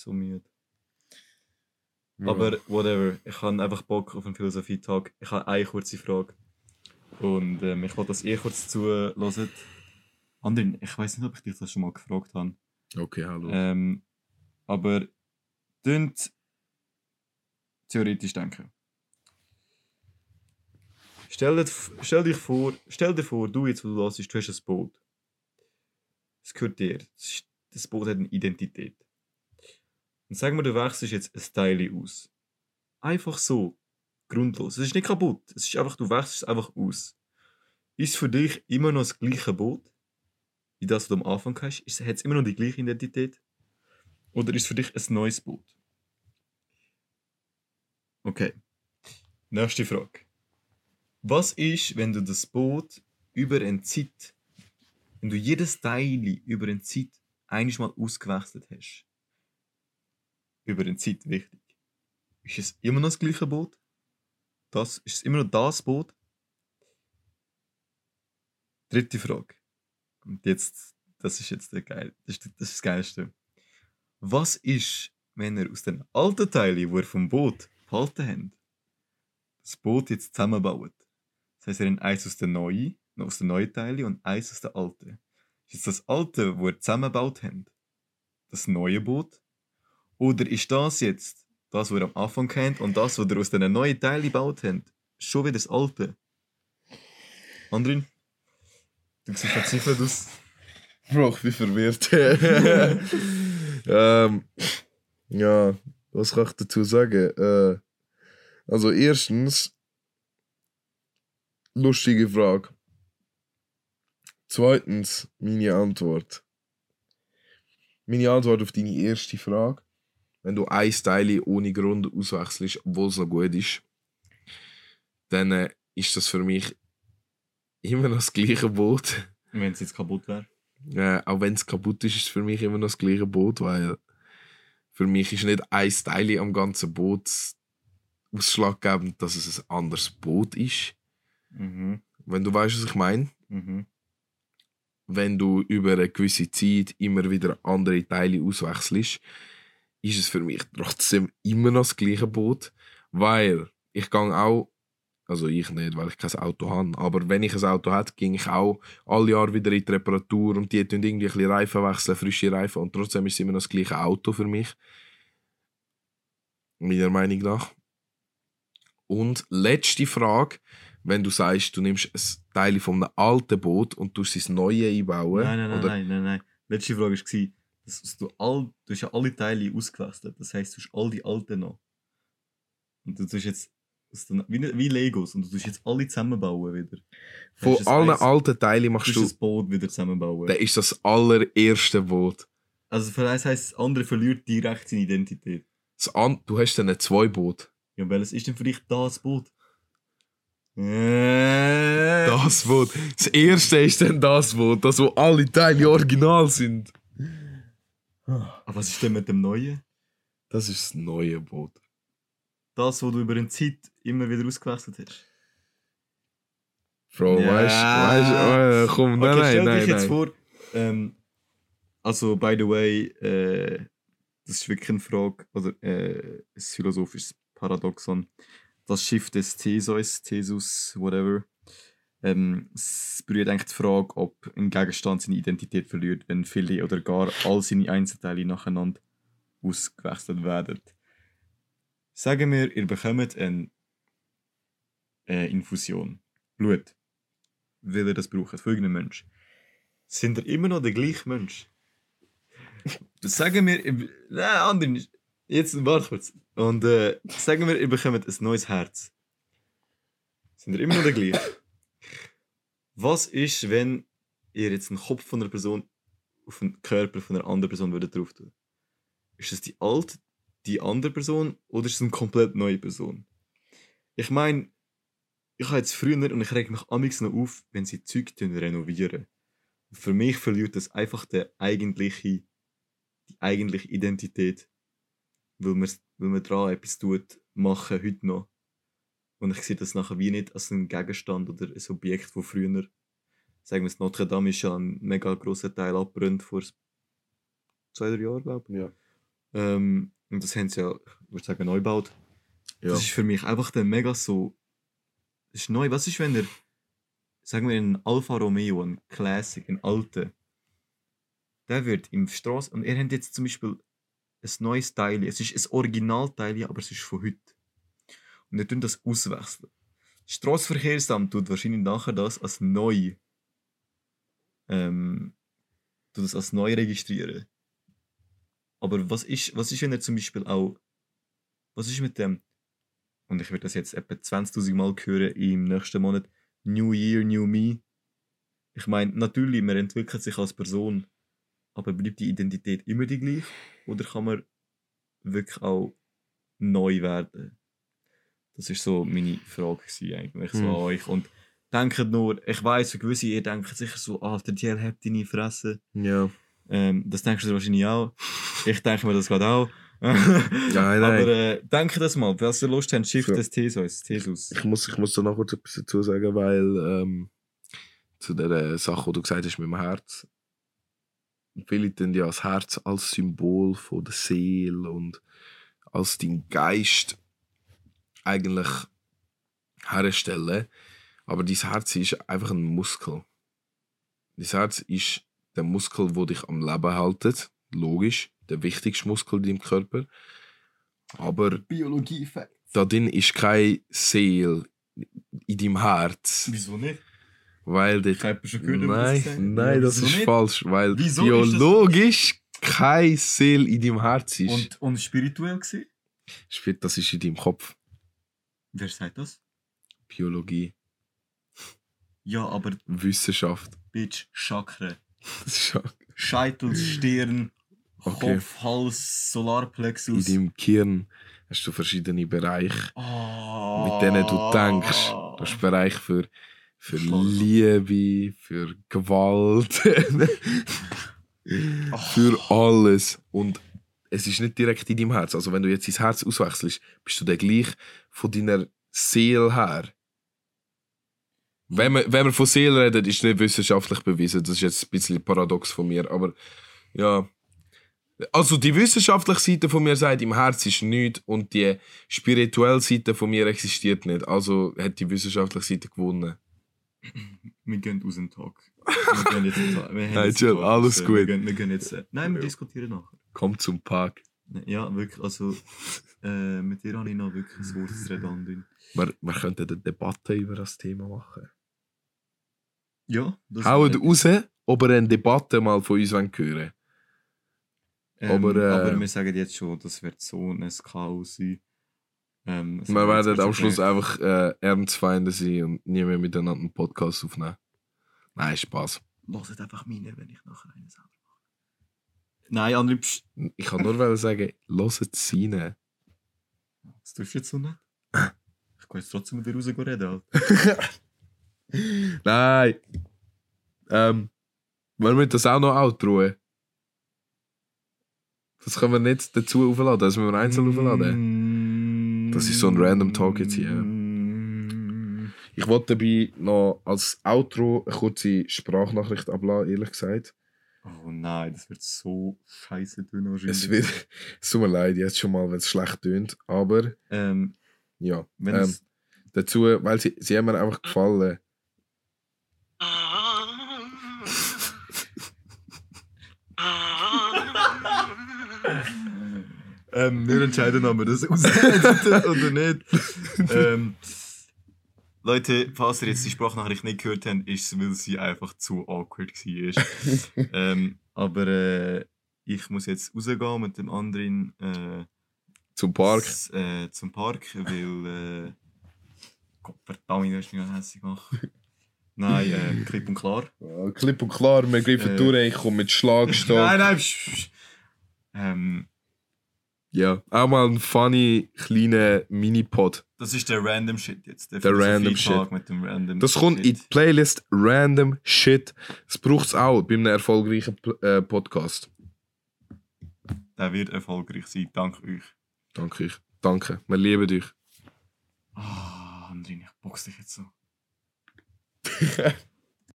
so müde. Aber whatever, ich habe einfach Bock auf einen Philosophie-Tag. Ich habe eine kurze Frage. Und ähm, ich wollte das eh kurz zuhören. Andrin, ich weiß nicht, ob ich dich das schon mal gefragt habe. Okay, hallo. Ähm, aber dünnt theoretisch denken. Stell, dir, stell, dich vor, stell dir vor, du jetzt, wo du hörst, du hast ein Boot. Es gehört dir. Das Boot hat eine Identität. Und sag mal, du wechselst jetzt ein Teil aus. Einfach so. Grundlos. Es ist nicht kaputt. Es ist einfach, du wechselst es einfach aus. Ist für dich immer noch das gleiche Boot, wie das, was du am Anfang hast? Hat es immer noch die gleiche Identität? Oder ist es für dich ein neues Boot? Okay. Nächste Frage. Was ist, wenn du das Boot über eine Zeit, wenn du jedes Teil über eine Zeit einmal ausgewechselt hast? Über eine Zeit, wichtig. Ist es immer noch das gleiche Boot? Das, ist es immer noch das Boot? Dritte Frage. Und jetzt, das ist jetzt der geil, das ist, das das Geilste. Was ist, wenn er aus den alten Teilen, die er vom Boot behalten hat, das Boot jetzt zusammenbaut? Das heißt, er hat eins aus den neuen, aus den neuen Teilen und eins aus den alten. Ist jetzt das alte, wo er zusammengebaut hat, das neue Boot? Oder ist das jetzt das, was er am Anfang kennt und das, was er aus den neuen Teilen gebaut hat, schon wieder das alte? Andrin? Du siehst verzweifelt aus. Bro, ich bin verwirrt. ähm, ja, was kann ich dazu sagen? Äh, also erstens, lustige Frage. Zweitens, meine Antwort. Meine Antwort auf deine erste Frage. Wenn du ein Teil ohne Grund auswechselst, obwohl es noch gut ist, dann äh, ist das für mich immer noch das gleiche Boot. Wenn es jetzt kaputt wäre. Äh, auch wenn es kaputt ist, ist es für mich immer noch das gleiche Boot, weil für mich ist nicht ein Teil am ganzen Boot ausschlaggebend, dass es ein anderes Boot ist. Mhm. Wenn du weißt, was ich meine. Mhm. Wenn du über eine gewisse Zeit immer wieder andere Teile auswechselst, ist es für mich trotzdem immer noch das gleiche Boot, weil ich gehe auch also ich nicht, weil ich kein Auto habe. Aber wenn ich ein Auto hätte, ging ich auch alle Jahre wieder in die Reparatur und die tun irgendwie ein bisschen Reifen wechseln, frische Reifen und trotzdem ist es immer noch das gleiche Auto für mich. Meiner Meinung nach. Und letzte Frage, wenn du sagst, du nimmst ein Teil von einem alten Boot und tust es neue einbauen. Nein, nein, nein, oder nein, nein, nein. Letzte Frage war, dass dass du, all, du hast ja alle Teile ausgewechselt. Das heisst, du hast all die alten noch. Und du tust jetzt wie, wie Legos und du tust jetzt alle zusammenbauen wieder. Von du allen eins- alten Teilen Du machst tust du, das Boot wieder zusammenbauen. dann ist das allererste Boot. Also für eins heisst, das andere verliert direkt seine Identität. Das an, du hast dann zwei Boot. Ja, welches ist denn für dich das Boot? Das Boot. Das erste ist dann das Boot, das wo alle Teile original sind. Aber was ist denn mit dem Neuen? Das ist das neue Boot. Das, wo du über eine Zeit immer wieder ausgewechselt hast. Bro, Ja. weißt du, äh, komm, nein, okay, nein, stell nein, dich jetzt nein. vor, ähm, also by the way, äh, das ist wirklich eine Frage, oder äh, ein philosophisches Paradoxon. Das Schiff des Theseus, Thesus, whatever, ähm, es berührt eigentlich die Frage, ob ein Gegenstand seine Identität verliert, wenn viele oder gar all seine Einzelteile nacheinander ausgewechselt werden. Sagen wir, ihr bekommt eine äh, Infusion, Blut, will ihr das brauchen, für irgendeinen Mensch. Sind ihr immer noch der gleiche Mensch? Sagen wir, nein, anderen, jetzt warte kurz. Und äh, sagen wir, ihr bekommt ein neues Herz. Sind ihr immer noch der gleiche? Was ist, wenn ihr jetzt einen Kopf von einer Person auf den Körper von einer anderen Person würdet drauf tun? Ist es die alte, die andere Person oder ist es eine komplett neue Person? Ich meine, ich habe jetzt früher und ich reg mich amix noch auf, wenn sie Zeug renovieren. Für mich verliert das einfach der eigentliche, die eigentliche Identität, weil man, weil man dran etwas tut, machen heute noch. Und ich sehe das nachher wie nicht als ein Gegenstand oder ein Objekt, wo früher, sagen wir es, Notre Dame ist ja ein mega grosser Teil abbrennt vor zwei, drei Jahren, glaube ich. Ja. Ähm, und das haben sie ja, ich würde sagen, neu gebaut. Ja. Das ist für mich einfach der mega so. Das ist neu. Was ist, wenn er, sagen wir, ein Alfa Romeo, ein Classic, ein alter, der wird im Straße. Und er hat jetzt zum Beispiel ein neues Teil. Es ist ein Originalteil, aber es ist von heute. Er tun das auswechseln. Das Straßenverkehrsamt tut wahrscheinlich nachher das als neu. Ähm, tut das als neu registrieren. Aber was ist, was ist, wenn er zum Beispiel auch. Was ist mit dem. Und ich werde das jetzt etwa 20.000 Mal hören im nächsten Monat. New Year, New Me. Ich meine, natürlich, man entwickelt sich als Person. Aber bleibt die Identität immer die gleiche? Oder kann man wirklich auch neu werden? Das ist so meine Frage eigentlich so Hm. an euch. Und denkt nur, ich weiß, für gewisse, ihr denkt sicher so, Alter, die hat deine Fresse. Ja. Ähm, das denkst du wahrscheinlich auch. Ich denke mir das gerade auch. Nein, nein. Aber äh, denke das mal, falls ihr Lust habt, Shift So. des Thesus. Thesus. Ich muss, ich muss da noch kurz etwas dazu sagen, weil ähm, zu der Sache, die du gesagt hast mit dem Herz. Viele tun ja das Herz als Symbol von der Seele und als dein Geist eigentlich herstellen. Aber dein Herz ist einfach ein Muskel. Dein Herz ist der Muskel, der dich am Leben hält. Logisch, der wichtigste Muskel in deinem Körper. Aber Biologie Fact. da drin ist keine Seele in deinem Herz. Wieso nicht? Weil dort gehört, Nein, das nein, das Wieso ist nicht? falsch, weil Wieso biologisch keine Seele in deinem Herz ist. Und, und spirituell? Spielt, das ist in deinem Kopf. Wer sagt das? Biologie, Ja, aber Wissenschaft. Bitch, Chakra. Scheitel, Stirn, Okay. Kopf, Hals, in Solarplexus. deinem Gehirn hast du verschiedene Bereiche, Oh. mit denen du denkst. Du hast Bereich für, für. Liebe, für Gewalt, für alles. Und es ist nicht direkt in deinem Herz. Also wenn du jetzt dein Herz auswechselst, bist du der gleich von deiner Seele her. Wenn man, wenn man von Seele redet, ist nicht wissenschaftlich bewiesen. Das ist jetzt ein bisschen paradox von mir, aber ja. Also die wissenschaftliche Seite von mir sagt, im Herz ist nichts und die spirituelle Seite von mir existiert nicht. Also hat die wissenschaftliche Seite gewonnen. Wir gehen aus dem Talk. Wir gehen jetzt wir haben Nein, jetzt chill, alles gut. Wir gehen, wir gehen jetzt, nein, wir Ja. diskutieren nachher. Kommt zum Park. Ja, wirklich, also äh, mit dir habe ich noch wirklich ein Wort. Andin. Wir, wir könnten eine Debatte über das Thema machen. Ja, das Haut wäre- raus, ob ihr eine Debatte mal von uns hören wollt. ähm, aber, äh, aber wir sagen jetzt schon, das wird so ein Chaos sein. Ähm, Wir werden am Schluss einfach äh, Ernstfeinde sein und nie mehr miteinander einen Podcast aufnehmen. Nein, Spaß. Hört einfach meine, wenn ich nachher einen selber mache. Nein, psch, Ich kann nur sagen, hört es rein. das tust du jetzt so nicht. Ich kann jetzt trotzdem mit dir raus reden. Alter. Nein. Ähm, wollen wir das auch noch outroen? Das können wir nicht dazu aufladen, das müssen wir einzeln aufladen. Das ist so ein random Talk jetzt hier. Ich wollte dabei noch als Outro eine kurze Sprachnachricht abladen, ehrlich gesagt. Oh nein, das wird so scheiße tun wahrscheinlich. Es wird, es tut mir leid, jetzt schon mal, wenn es schlecht tönt, aber Ähm, ja. ähm, dazu, weil sie, sie haben mir einfach gefallen. ähm, wir entscheiden, ob wir das aushalten oder nicht. ähm, Leute, falls ihr jetzt die Sprachnachricht nicht gehört habt, ist es, weil sie einfach zu awkward war. ähm, aber äh, ich muss jetzt rausgehen mit dem anderen äh, Zum Park. äh, zum Park, weil äh, Gott verdammt, du hast mich hässlich gemacht. Nein, äh, klipp und klar. Ja, klipp und klar, wir greifen Äh. durch, ich komme mit Schlagstock. Nein, nein. Ähm, Ja, auch mal ein funny kleiner Mini-Pod. das ist der random Shit jetzt. Der, Der random Philosophie-Tag Mit dem random Das kommt in Shit. die Playlist Random Shit. Das braucht es auch bei einem erfolgreichen äh, Podcast. Der wird erfolgreich sein, dank euch. Danke euch. Danke. Wir lieben dich. Ah, Andrin, ich box dich jetzt so.